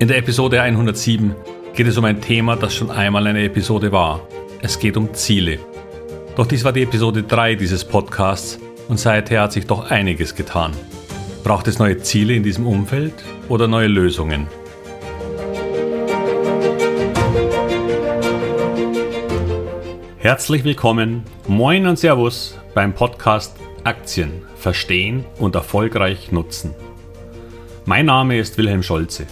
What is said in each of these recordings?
In der Episode 107 geht es um ein Thema, das schon einmal eine Episode war. Es geht um Ziele. Doch dies war die Episode 3 dieses Podcasts und seither hat sich doch einiges getan. Braucht es neue Ziele in diesem Umfeld oder neue Lösungen? Herzlich willkommen, moin und Servus beim Podcast Aktien verstehen und erfolgreich nutzen. Mein Name ist Wilhelm Scholze.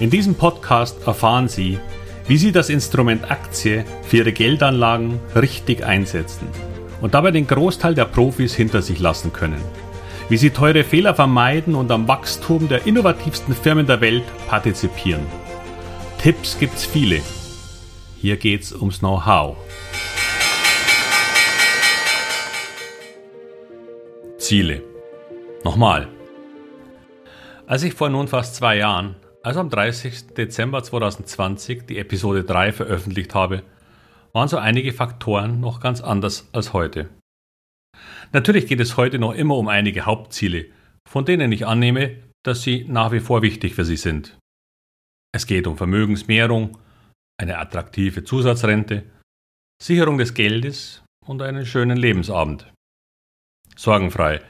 In diesem Podcast erfahren Sie, wie Sie das Instrument Aktie für Ihre Geldanlagen richtig einsetzen und dabei den Großteil der Profis hinter sich lassen können. Wie Sie teure Fehler vermeiden und am Wachstum der innovativsten Firmen der Welt partizipieren. Tipps gibt's viele. Hier geht's ums Know-how. Ziele. Nochmal. Als ich vor nun fast zwei Jahren also am 30. Dezember 2020 die Episode 3 veröffentlicht habe, waren so einige Faktoren noch ganz anders als heute. Natürlich geht es heute noch immer um einige Hauptziele, von denen ich annehme, dass sie nach wie vor wichtig für Sie sind. Es geht um Vermögensmehrung, eine attraktive Zusatzrente, Sicherung des Geldes und einen schönen Lebensabend. Sorgenfrei,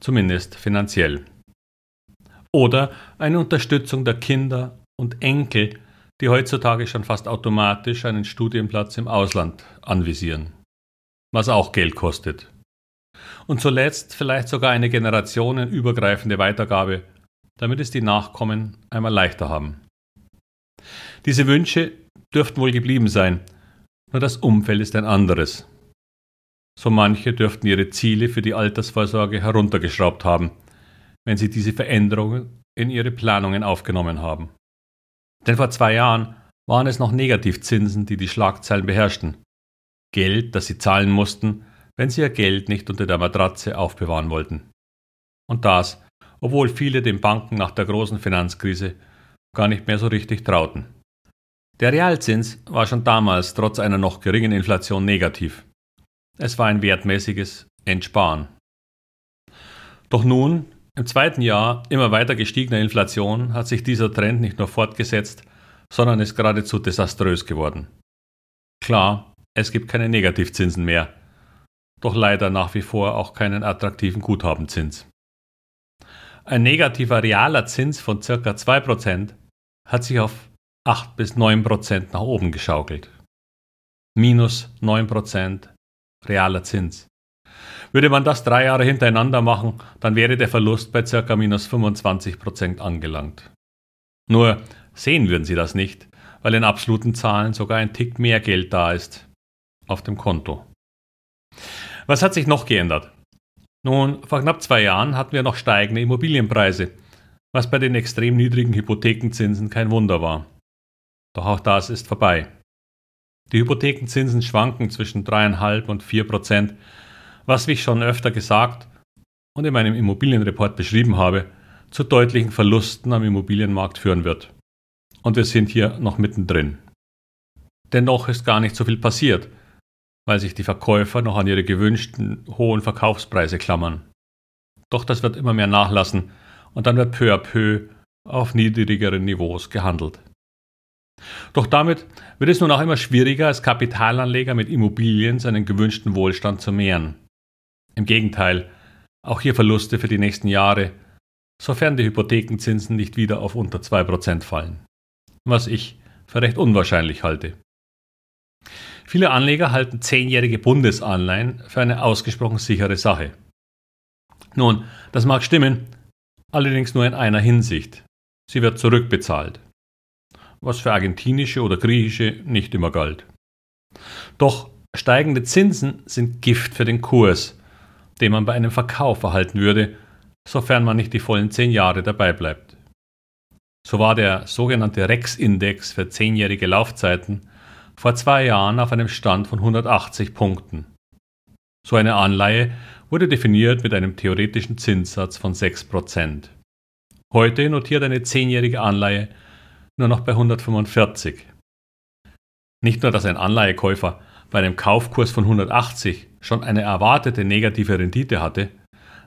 zumindest finanziell oder eine Unterstützung der Kinder und Enkel, die heutzutage schon fast automatisch einen Studienplatz im Ausland anvisieren, was auch Geld kostet. Und zuletzt vielleicht sogar eine generationenübergreifende Weitergabe, damit es die Nachkommen einmal leichter haben. Diese Wünsche dürften wohl geblieben sein, nur das Umfeld ist ein anderes. So manche dürften ihre Ziele für die Altersvorsorge heruntergeschraubt haben – wenn sie diese Veränderungen in ihre Planungen aufgenommen haben. Denn vor zwei Jahren waren es noch Negativzinsen, die die Schlagzeilen beherrschten. Geld, das sie zahlen mussten, wenn sie ihr Geld nicht unter der Matratze aufbewahren wollten. Und das, obwohl viele den Banken nach der großen Finanzkrise gar nicht mehr so richtig trauten. Der Realzins war schon damals trotz einer noch geringen Inflation negativ. Es war ein wertmäßiges Entsparen. Doch nun, im zweiten Jahr immer weiter gestiegener Inflation hat sich dieser Trend nicht nur fortgesetzt, sondern ist geradezu desaströs geworden. Klar, es gibt keine Negativzinsen mehr, doch leider nach wie vor auch keinen attraktiven Guthabenzins. Ein negativer realer Zins von ca. 2% hat sich auf 8 bis 9% nach oben geschaukelt. Minus 9% realer Zins. Würde man das drei Jahre hintereinander machen, dann wäre der Verlust bei ca. minus 25 Prozent angelangt. Nur sehen würden Sie das nicht, weil in absoluten Zahlen sogar ein Tick mehr Geld da ist auf dem Konto. Was hat sich noch geändert? Nun, vor knapp zwei Jahren hatten wir noch steigende Immobilienpreise, was bei den extrem niedrigen Hypothekenzinsen kein Wunder war. Doch auch das ist vorbei. Die Hypothekenzinsen schwanken zwischen 3,5 und 4 Prozent was wie ich schon öfter gesagt und in meinem Immobilienreport beschrieben habe, zu deutlichen Verlusten am Immobilienmarkt führen wird. Und wir sind hier noch mittendrin. Dennoch ist gar nicht so viel passiert, weil sich die Verkäufer noch an ihre gewünschten hohen Verkaufspreise klammern. Doch das wird immer mehr nachlassen und dann wird peu à peu auf niedrigeren Niveaus gehandelt. Doch damit wird es nun auch immer schwieriger, als Kapitalanleger mit Immobilien seinen gewünschten Wohlstand zu mehren. Im Gegenteil, auch hier Verluste für die nächsten Jahre, sofern die Hypothekenzinsen nicht wieder auf unter 2% fallen. Was ich für recht unwahrscheinlich halte. Viele Anleger halten zehnjährige Bundesanleihen für eine ausgesprochen sichere Sache. Nun, das mag stimmen, allerdings nur in einer Hinsicht. Sie wird zurückbezahlt. Was für argentinische oder griechische nicht immer galt. Doch steigende Zinsen sind Gift für den Kurs den man bei einem Verkauf erhalten würde, sofern man nicht die vollen zehn Jahre dabei bleibt. So war der sogenannte REX-Index für zehnjährige Laufzeiten vor zwei Jahren auf einem Stand von 180 Punkten. So eine Anleihe wurde definiert mit einem theoretischen Zinssatz von 6%. Heute notiert eine zehnjährige Anleihe nur noch bei 145. Nicht nur, dass ein Anleihekäufer bei einem Kaufkurs von 180 schon eine erwartete negative Rendite hatte,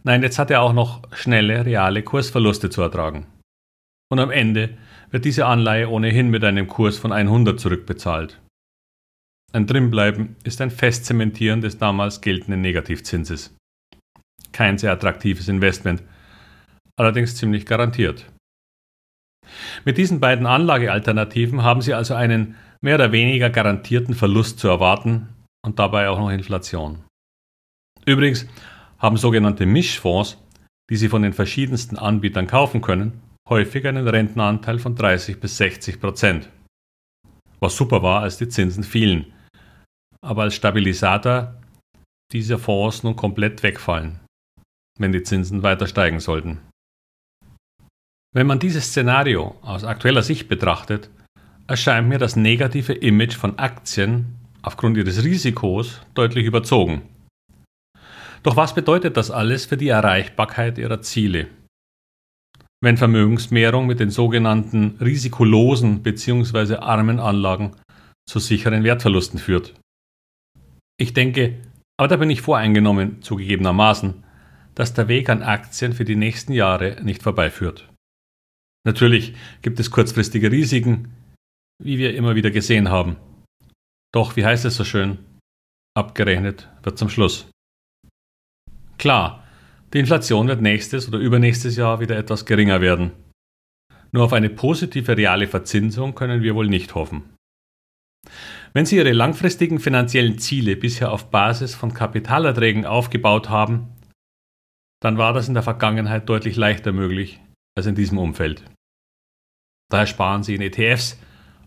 nein, jetzt hat er auch noch schnelle reale Kursverluste zu ertragen. Und am Ende wird diese Anleihe ohnehin mit einem Kurs von 100 zurückbezahlt. Ein Drinbleiben ist ein Festzementieren des damals geltenden Negativzinses. Kein sehr attraktives Investment, allerdings ziemlich garantiert. Mit diesen beiden Anlagealternativen haben Sie also einen mehr oder weniger garantierten Verlust zu erwarten und dabei auch noch Inflation. Übrigens haben sogenannte Mischfonds, die Sie von den verschiedensten Anbietern kaufen können, häufig einen Rentenanteil von 30 bis 60 Prozent. Was super war, als die Zinsen fielen. Aber als Stabilisator dieser Fonds nun komplett wegfallen, wenn die Zinsen weiter steigen sollten. Wenn man dieses Szenario aus aktueller Sicht betrachtet, erscheint mir das negative Image von Aktien aufgrund ihres Risikos deutlich überzogen. Doch was bedeutet das alles für die Erreichbarkeit ihrer Ziele? Wenn Vermögensmehrung mit den sogenannten risikolosen bzw. armen Anlagen zu sicheren Wertverlusten führt. Ich denke, aber da bin ich voreingenommen zugegebenermaßen, dass der Weg an Aktien für die nächsten Jahre nicht vorbeiführt. Natürlich gibt es kurzfristige Risiken, wie wir immer wieder gesehen haben. Doch, wie heißt es so schön, abgerechnet wird zum Schluss. Klar, die Inflation wird nächstes oder übernächstes Jahr wieder etwas geringer werden. Nur auf eine positive reale Verzinsung können wir wohl nicht hoffen. Wenn Sie Ihre langfristigen finanziellen Ziele bisher auf Basis von Kapitalerträgen aufgebaut haben, dann war das in der Vergangenheit deutlich leichter möglich als in diesem Umfeld. Daher sparen Sie in ETFs,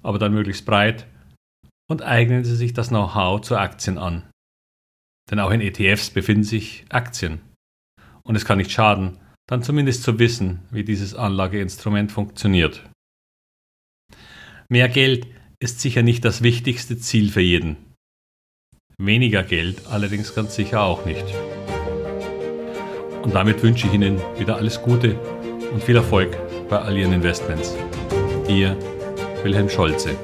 aber dann möglichst breit und eignen Sie sich das Know-how zu Aktien an. Denn auch in ETFs befinden sich Aktien. Und es kann nicht schaden, dann zumindest zu wissen, wie dieses Anlageinstrument funktioniert. Mehr Geld ist sicher nicht das wichtigste Ziel für jeden. Weniger Geld allerdings ganz sicher auch nicht. Und damit wünsche ich Ihnen wieder alles Gute und viel Erfolg bei all Ihren Investments. Ihr Wilhelm Scholze.